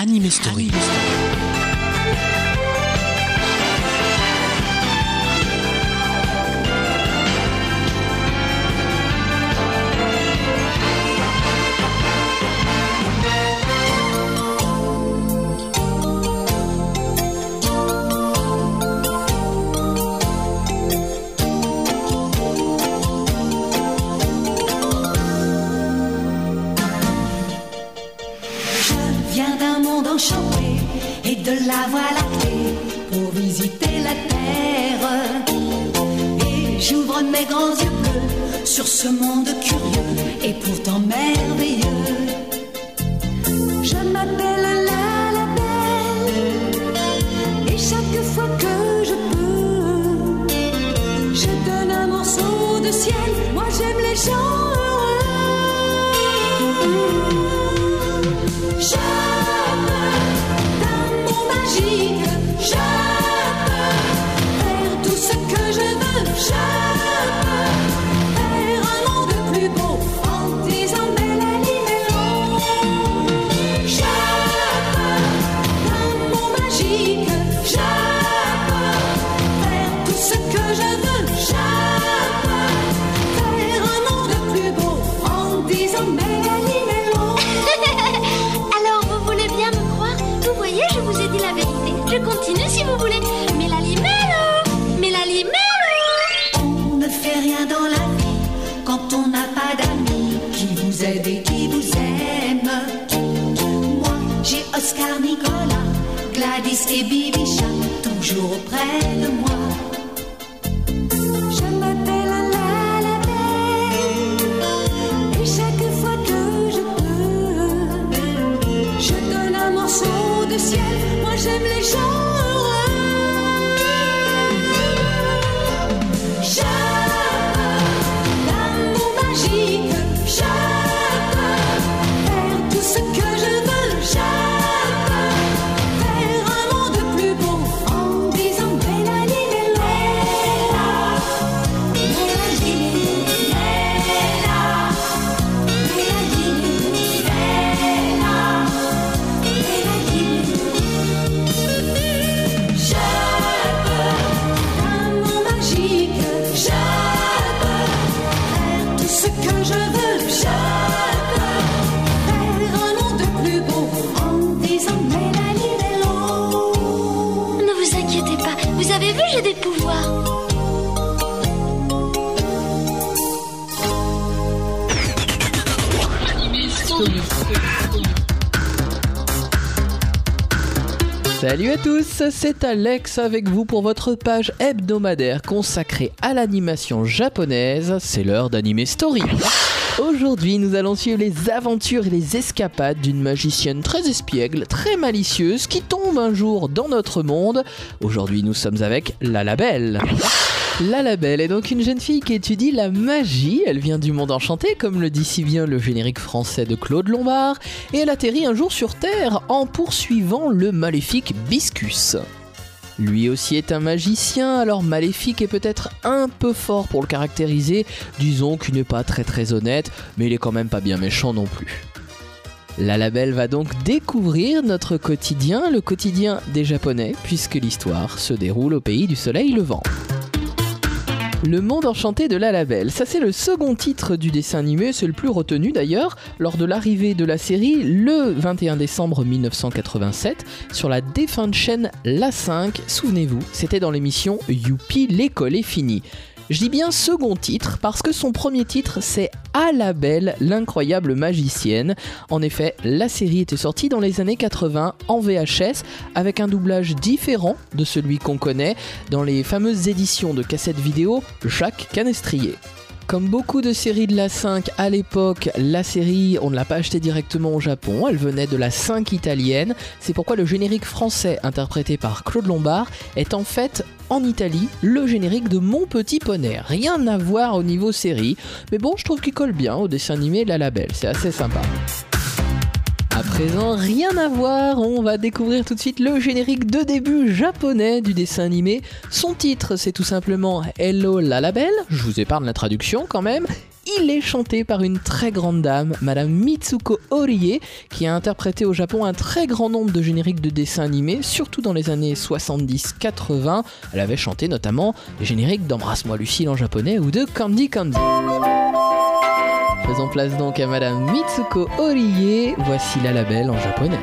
Anime Story. Ce monde toujours auprès de moi. Salut à tous, c'est Alex avec vous pour votre page hebdomadaire consacrée à l'animation japonaise. C'est l'heure d'Anime Story. Aujourd'hui, nous allons suivre les aventures et les escapades d'une magicienne très espiègle, très malicieuse, qui tombe un jour dans notre monde. Aujourd'hui, nous sommes avec La Labelle. La Labelle est donc une jeune fille qui étudie la magie. Elle vient du monde enchanté, comme le dit si bien le générique français de Claude Lombard, et elle atterrit un jour sur Terre en poursuivant le maléfique Biscus. Lui aussi est un magicien, alors maléfique est peut-être un peu fort pour le caractériser, disons qu'il n'est pas très très honnête, mais il est quand même pas bien méchant non plus. La Labelle va donc découvrir notre quotidien, le quotidien des Japonais, puisque l'histoire se déroule au pays du soleil levant. Le monde enchanté de la Labelle, ça c'est le second titre du dessin animé, c'est le plus retenu d'ailleurs, lors de l'arrivée de la série le 21 décembre 1987 sur la défunte chaîne La 5, souvenez-vous, c'était dans l'émission Youpi, l'école est finie. Je dis bien second titre parce que son premier titre c'est À la belle, l'incroyable magicienne. En effet, la série était sortie dans les années 80 en VHS avec un doublage différent de celui qu'on connaît dans les fameuses éditions de cassettes vidéo Jacques Canestrier. Comme beaucoup de séries de la 5 à l'époque, la série, on ne l'a pas achetée directement au Japon, elle venait de la 5 italienne. C'est pourquoi le générique français interprété par Claude Lombard est en fait en Italie le générique de Mon Petit Poney. Rien à voir au niveau série, mais bon, je trouve qu'il colle bien au dessin animé de la label, c'est assez sympa. À présent, rien à voir, on va découvrir tout de suite le générique de début japonais du dessin animé. Son titre, c'est tout simplement Hello la label, je vous épargne la traduction quand même, il est chanté par une très grande dame, Madame Mitsuko Orie, qui a interprété au Japon un très grand nombre de génériques de dessins animés, surtout dans les années 70-80. Elle avait chanté notamment les génériques d'Embrasse-moi Lucille en japonais ou de Candy Candy. Faisons place donc à Madame Mitsuko Orie, voici la label en japonais.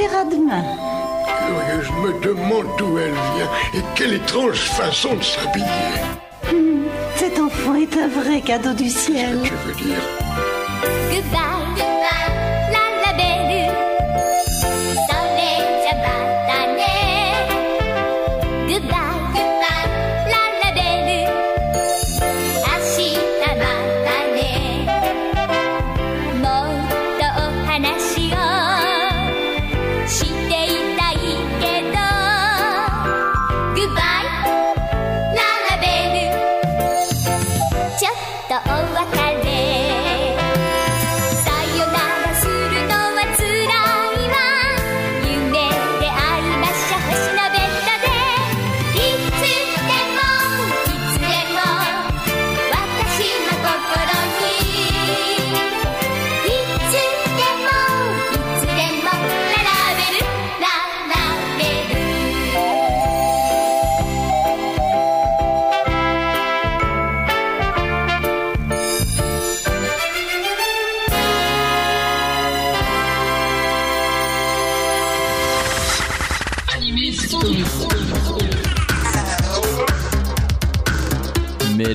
Verra demain. Curieux, je me demande d'où elle vient et quelle étrange façon de s'habiller. Cet enfant est un vrai cadeau du ciel. Tu veux dire? Goodbye,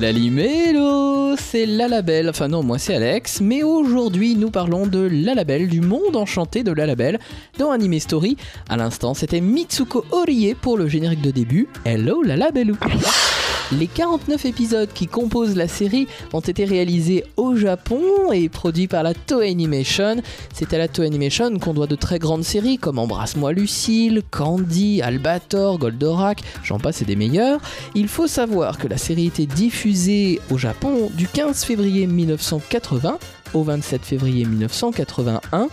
Mélanie Mélo, c'est la enfin non, moi c'est Alex, mais aujourd'hui nous parlons de la du monde enchanté de la label dans Anime Story. À l'instant, c'était Mitsuko Orie pour le générique de début. Hello la. Les 49 épisodes qui composent la série ont été réalisés au Japon et produits par la Toei Animation. C'est à la Toei Animation qu'on doit de très grandes séries comme Embrasse-moi Lucille, Candy, Albator, Goldorak, j'en passe et des meilleurs. Il faut savoir que la série était diffusée au Japon du 15 février 1980 au 27 février 1981.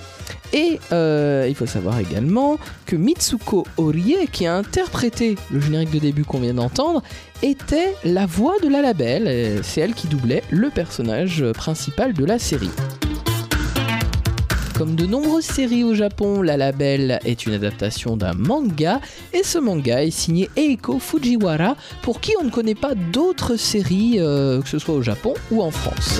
Et euh, il faut savoir également que Mitsuko Orie, qui a interprété le générique de début qu'on vient d'entendre, était la voix de la label. C'est elle qui doublait le personnage principal de la série. Comme de nombreuses séries au Japon, la label est une adaptation d'un manga et ce manga est signé Eiko Fujiwara pour qui on ne connaît pas d'autres séries, euh, que ce soit au Japon ou en France.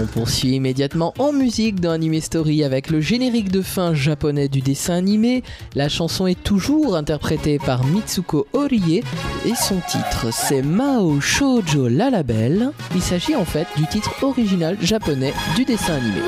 On poursuit immédiatement en musique dans Anime Story avec le générique de fin japonais du dessin animé. La chanson est toujours interprétée par Mitsuko Orie et son titre c'est Mao Shoujo Lalabel. Il s'agit en fait du titre original japonais du dessin animé.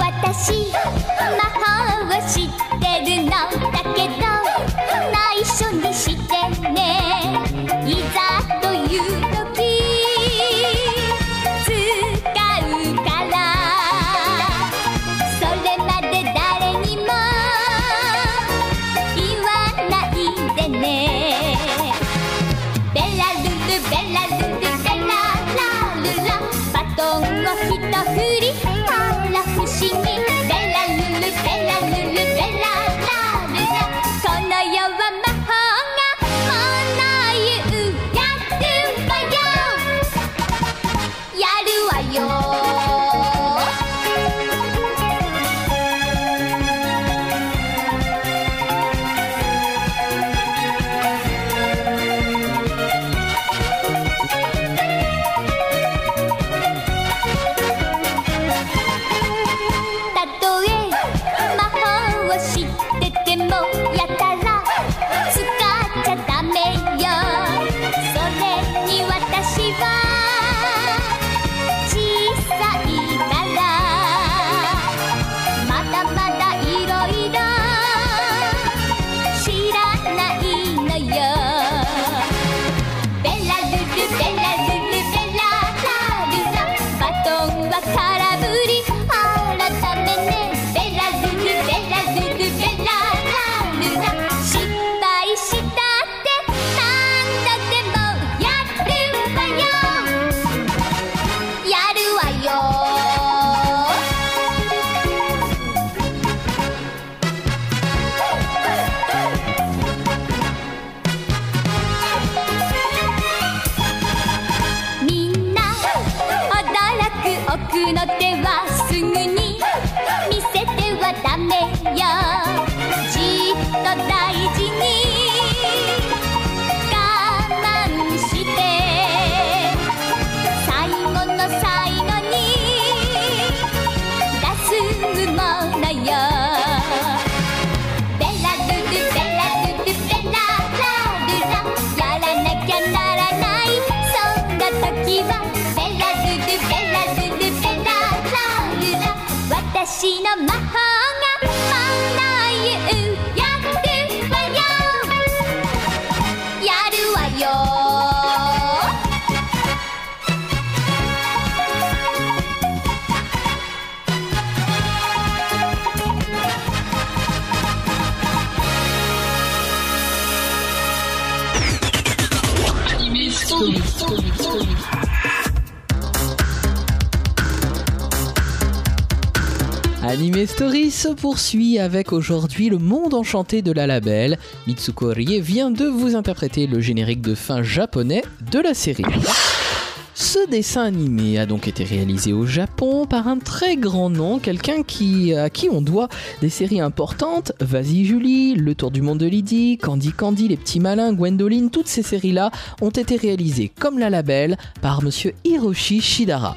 Anime Story se poursuit avec aujourd'hui le monde enchanté de la label. Mitsuko Rie vient de vous interpréter le générique de fin japonais de la série. Ce dessin animé a donc été réalisé au Japon par un très grand nom, quelqu'un qui, à qui on doit des séries importantes, Vas-y Julie, Le Tour du Monde de Lydie, Candy Candy, Les Petits Malins, Gwendoline, toutes ces séries-là ont été réalisées comme la label par monsieur Hiroshi Shidara.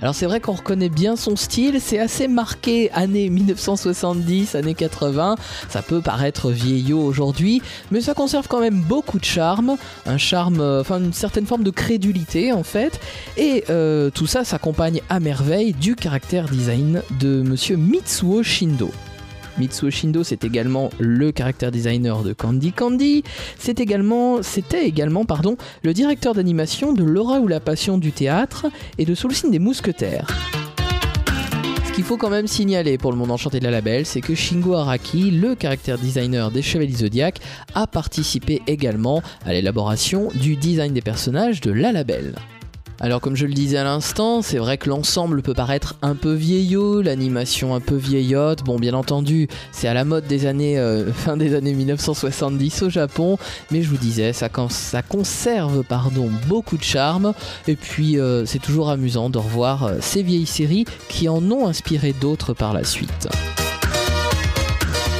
Alors c'est vrai qu'on reconnaît bien son style, c'est assez marqué années 1970, années 80, ça peut paraître vieillot aujourd'hui, mais ça conserve quand même beaucoup de charme, un charme, euh, enfin une certaine forme de crédulité en fait, et euh, tout ça s'accompagne à merveille du caractère design de monsieur Mitsuo Shindo. Mitsuo Shindo, c'est également le caractère designer de Candy Candy. C'est également, c'était également, le directeur d'animation de Laura ou la passion du théâtre et de Sous le signe des mousquetaires. Ce qu'il faut quand même signaler pour le monde enchanté de la label, c'est que Shingo Araki, le caractère designer des Chevaliers Zodiac, a participé également à l'élaboration du design des personnages de la label. Alors comme je le disais à l'instant, c'est vrai que l'ensemble peut paraître un peu vieillot, l'animation un peu vieillotte. Bon, bien entendu, c'est à la mode des années euh, fin des années 1970 au Japon, mais je vous disais, ça, con- ça conserve pardon beaucoup de charme. Et puis euh, c'est toujours amusant de revoir euh, ces vieilles séries qui en ont inspiré d'autres par la suite.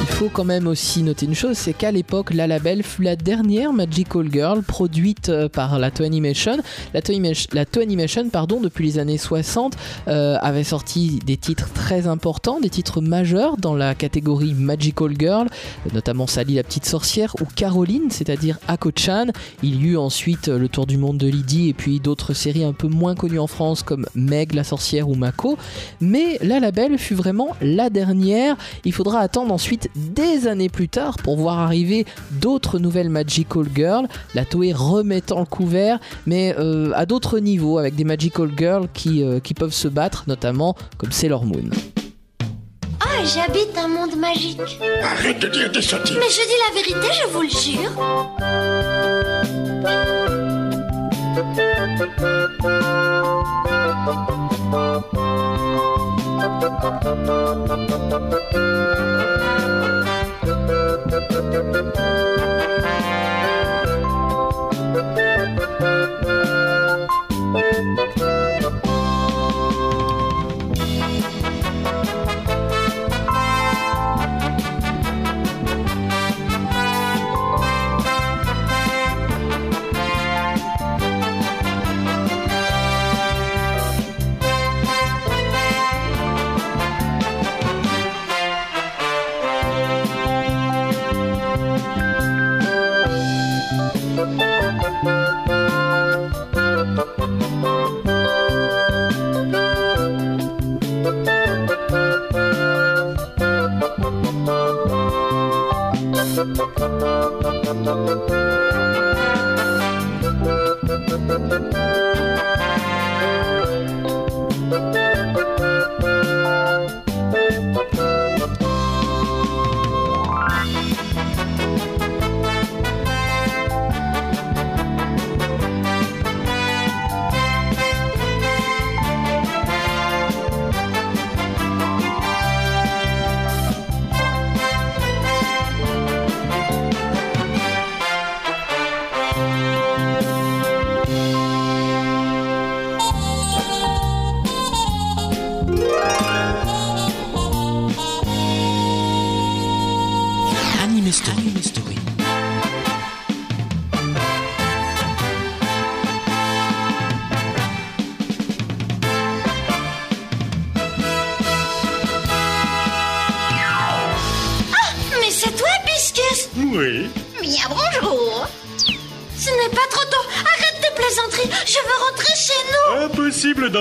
Il faut quand même aussi noter une chose, c'est qu'à l'époque, La Label fut la dernière Magical Girl produite euh, par la Toei Animation. La Animation, pardon, depuis les années 60, euh, avait sorti des titres très importants, des titres majeurs dans la catégorie Magical Girl, euh, notamment Sally la petite sorcière ou Caroline, c'est-à-dire Ako-chan. Il y eut ensuite Le Tour du monde de Lydie et puis d'autres séries un peu moins connues en France comme Meg la sorcière ou Mako. Mais La Label fut vraiment la dernière. Il faudra attendre ensuite des années plus tard pour voir arriver d'autres nouvelles Magical Girls, la Toei remettant le couvert, mais euh, à d'autres niveaux, avec des Magical Girls qui, euh, qui peuvent se battre, notamment comme Sailor Moon. Ah, j'habite un monde magique. Arrête de dire des sottises. Mais je dis la vérité, je vous le jure. Anime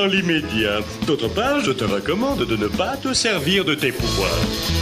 l'immédiat. D'autre part, je te recommande de ne pas te servir de tes pouvoirs.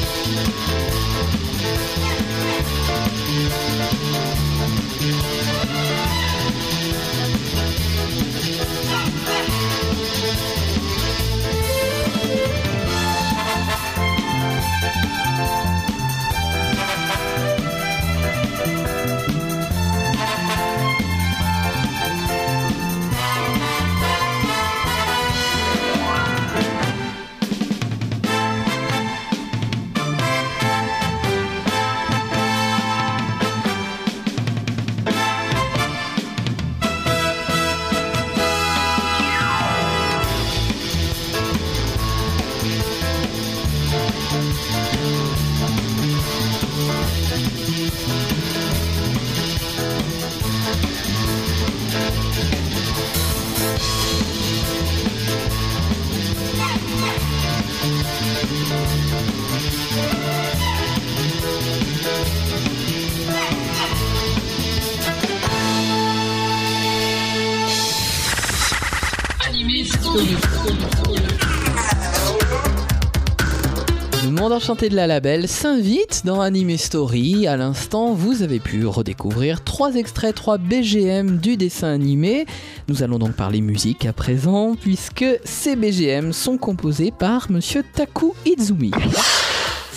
Le monde enchanté de la label s'invite dans Anime Story. À l'instant, vous avez pu redécouvrir trois extraits, trois BGM du dessin animé. Nous allons donc parler musique à présent, puisque ces BGM sont composés par Monsieur Taku Izumi.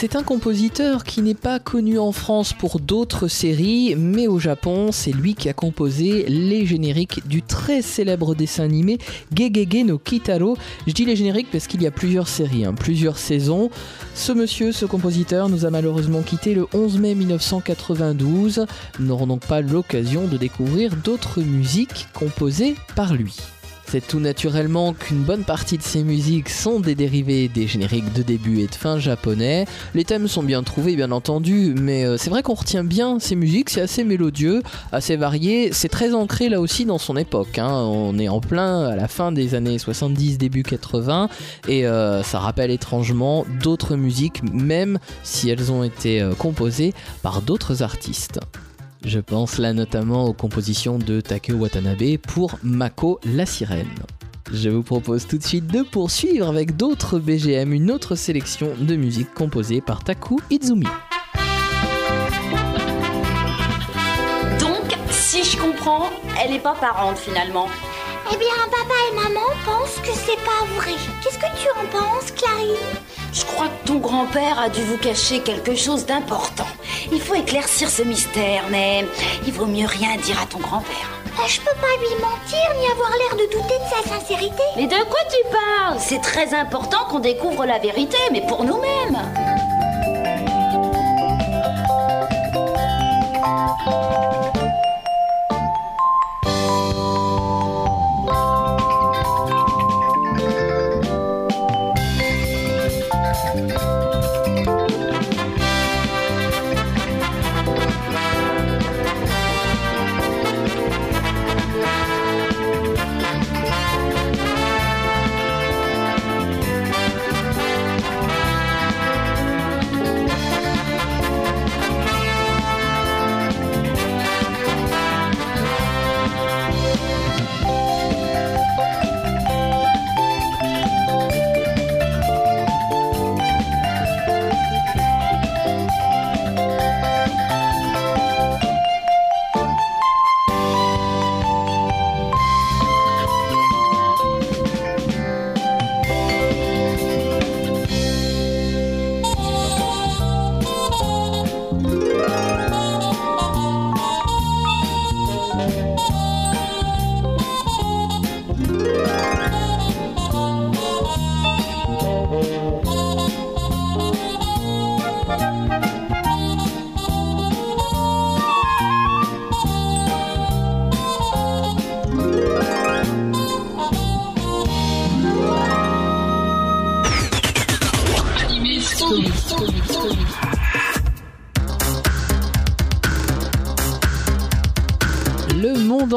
C'est un compositeur qui n'est pas connu en France pour d'autres séries, mais au Japon, c'est lui qui a composé les génériques du très célèbre dessin animé Gegege no Kitaro. Je dis les génériques parce qu'il y a plusieurs séries, hein, plusieurs saisons. Ce monsieur, ce compositeur, nous a malheureusement quitté le 11 mai 1992. Nous n'aurons donc pas l'occasion de découvrir d'autres musiques composées par lui. C'est tout naturellement qu'une bonne partie de ces musiques sont des dérivés des génériques de début et de fin japonais. Les thèmes sont bien trouvés, bien entendu, mais euh, c'est vrai qu'on retient bien ces musiques, c'est assez mélodieux, assez varié, c'est très ancré là aussi dans son époque. hein. On est en plein à la fin des années 70, début 80, et euh, ça rappelle étrangement d'autres musiques, même si elles ont été euh, composées par d'autres artistes. Je pense là notamment aux compositions de Takeo Watanabe pour Mako la sirène. Je vous propose tout de suite de poursuivre avec d'autres BGM, une autre sélection de musique composée par Taku Izumi. Donc, si je comprends, elle est pas parente finalement. Eh bien, papa et maman pensent que c'est pas vrai. Qu'est-ce que tu en penses, Clarine? Je crois que ton grand-père a dû vous cacher quelque chose d'important. Il faut éclaircir ce mystère, mais il vaut mieux rien dire à ton grand-père. Ah, Je peux pas lui mentir ni avoir l'air de douter de sa sincérité. Mais de quoi tu parles? C'est très important qu'on découvre la vérité, mais pour nous-mêmes.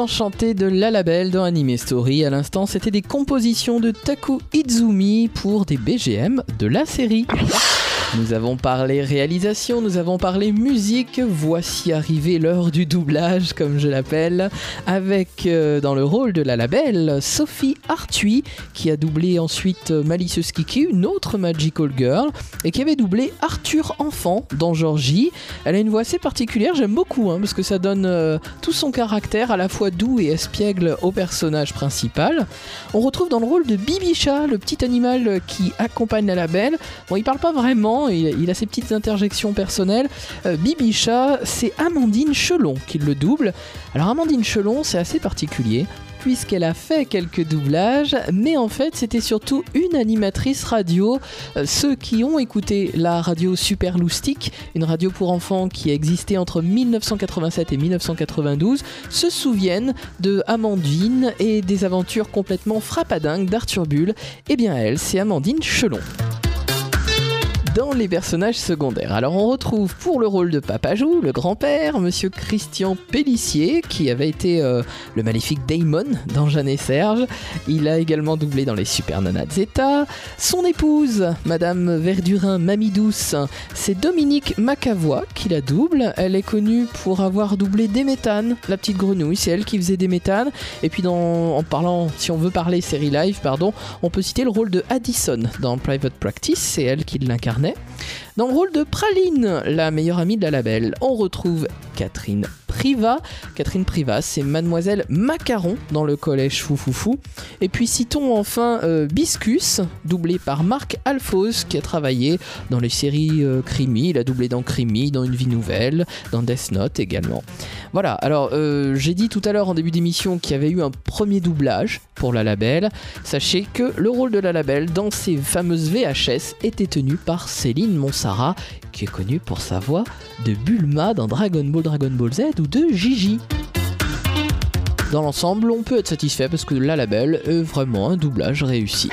Le monde enchanté de la label dans Anime Story. À l'instant, c'était des compositions de Taku Izumi pour des BGM de la série. Nous avons parlé réalisation, nous avons parlé musique. Voici arrivé l'heure du doublage, comme je l'appelle, avec euh, dans le rôle de la label Sophie Arthuis, qui a doublé ensuite euh, Malicieuse Kiki, une autre Magical Girl, et qui avait doublé Arthur Enfant dans Georgie. Elle a une voix assez particulière, j'aime beaucoup, hein, parce que ça donne euh, tout son caractère, à la fois doux et espiègle, au personnage principal. On retrouve dans le rôle de Bibicha, le petit animal qui accompagne la label. Bon, il parle pas vraiment, il, a ses petites interjections personnelles. Euh, Bibicha, c'est Amandine Chelon qui le double. Alors Amandine Chelon, c'est assez particulier puisqu'elle a fait quelques doublages, mais en fait c'était surtout une animatrice radio. Euh, ceux qui ont écouté la radio Super Loustic, une radio pour enfants qui a existé entre 1987 et 1992, se souviennent de Amandine et des aventures complètement frappadingues d'Arthur Bull. Eh bien elle, c'est Amandine Chelon dans les personnages secondaires. Alors on retrouve pour le rôle de Papajou, le grand-père, monsieur Christian Pellissier, qui avait été euh, le maléfique Damon dans Jeanne et Serge. Il a également doublé dans les Super Nana Zeta. Son épouse, madame Verdurin Mamie Douce, c'est Dominique Macavois qui la double. Elle est connue pour avoir doublé Déméthane, la petite grenouille, c'est elle qui faisait Déméthane. Et puis en parlant, si on veut parler série live, pardon, on peut citer le rôle de Addison dans Private Practice, c'est elle qui Dans le rôle de Praline, la meilleure amie de la label, on retrouve Catherine Priva. Catherine Priva, c'est Mademoiselle Macaron dans le collège Foufoufou. Et puis citons enfin euh, Biscus, doublé par Marc Alphos, qui a travaillé dans les séries euh, Crimi. Il a doublé dans Crimi, dans Une vie nouvelle, dans Death Note également. Voilà, alors euh, j'ai dit tout à l'heure en début d'émission qu'il y avait eu un premier doublage pour la label. Sachez que le rôle de la label dans ces fameuses VHS était tenu par Céline Monsara, qui est connue pour sa voix de Bulma dans Dragon Ball Dragon Ball Z ou Gigi. Dans l'ensemble, on peut être satisfait parce que La Label est vraiment un doublage réussi.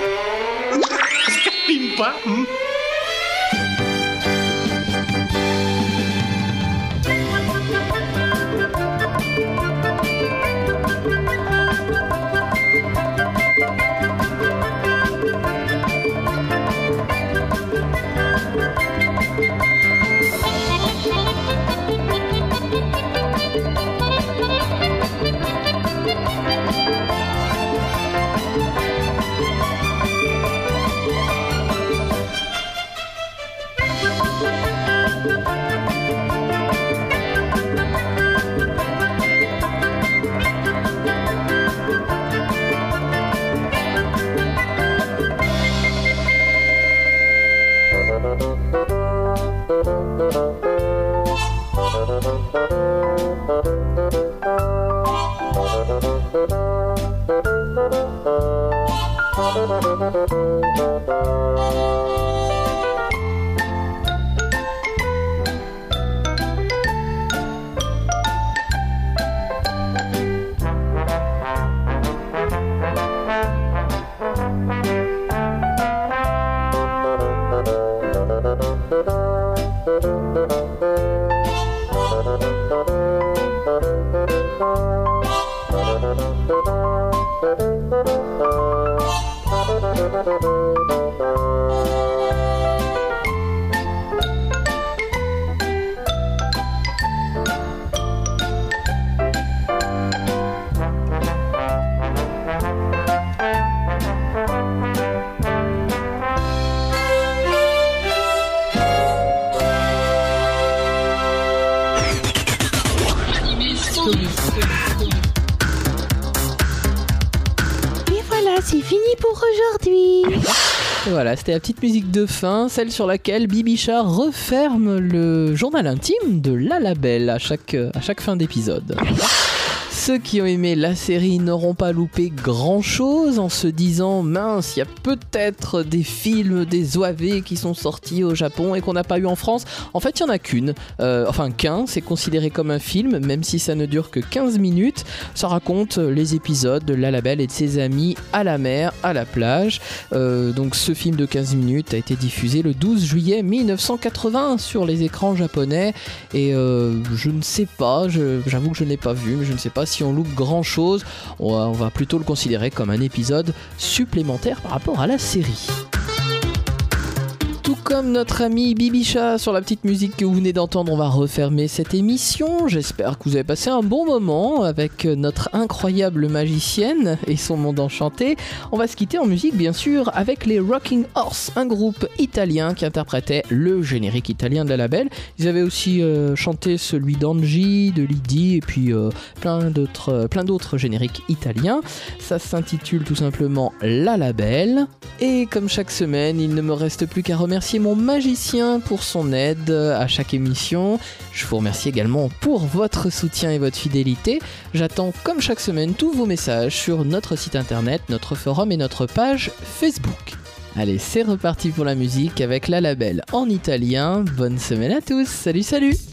Et Voilà, c'était la petite musique de fin, celle sur laquelle Bibicha referme le journal intime de La Label à chaque, à chaque fin d'épisode. Ceux qui ont aimé la série n'auront pas loupé grand chose en se disant mince, il y a peut-être des films, des OAV qui sont sortis au Japon et qu'on n'a pas eu en France. En fait, il n'y en a qu'une, Euh, enfin qu'un, c'est considéré comme un film, même si ça ne dure que 15 minutes. Ça raconte les épisodes de La Label et de ses amis à la mer, à la plage. Euh, donc ce film de 15 minutes a été diffusé le 12 juillet 1980 sur les écrans japonais et euh, je ne sais pas, j'avoue que je ne l'ai pas vu, mais je ne sais pas si on loupe grand chose. On va, on va plutôt le considérer comme un épisode supplémentaire par rapport à la série. Comme notre ami Bibicha sur la petite musique que vous venez d'entendre, on va refermer cette émission. J'espère que vous avez passé un bon moment avec notre incroyable magicienne et son monde enchanté. On va se quitter en musique, bien sûr, avec les Rocking Horse, un groupe italien qui interprétait le générique italien de la label. Ils avaient aussi euh, chanté celui d'Angie, de Lydie et puis euh, plein d'autres euh, plein d'autres génériques italiens. Ça s'intitule tout simplement La Label. Et comme chaque semaine, il ne me reste plus qu'à remercier mon magicien pour son aide à chaque émission. Je vous remercie également pour votre soutien et votre fidélité. J'attends comme chaque semaine tous vos messages sur notre site internet, notre forum et notre page Facebook. Allez, c'est reparti pour la musique avec la label en italien. Bonne semaine à tous. Salut, salut.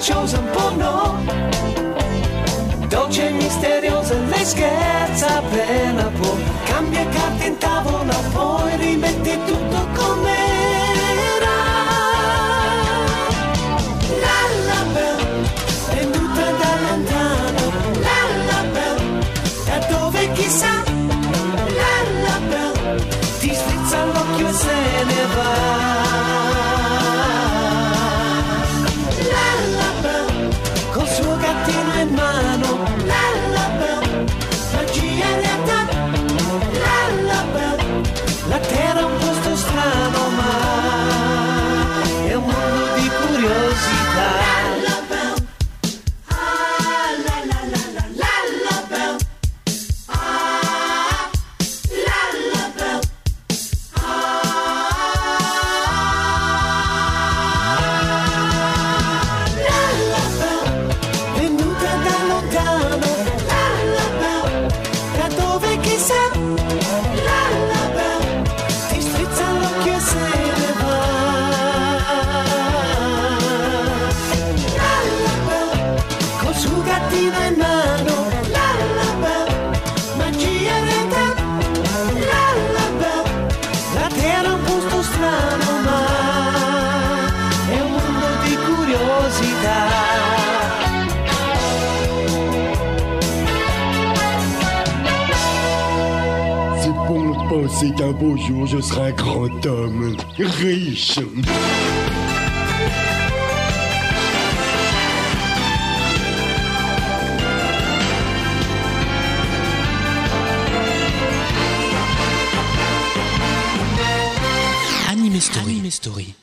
chosen porno Dolce e misteriosa, lei scherza appena può. Cambia carte in tavola, poi rimetti tu C'est qu'un beau jour je serai un grand homme, riche. Anime Story. Anime Story.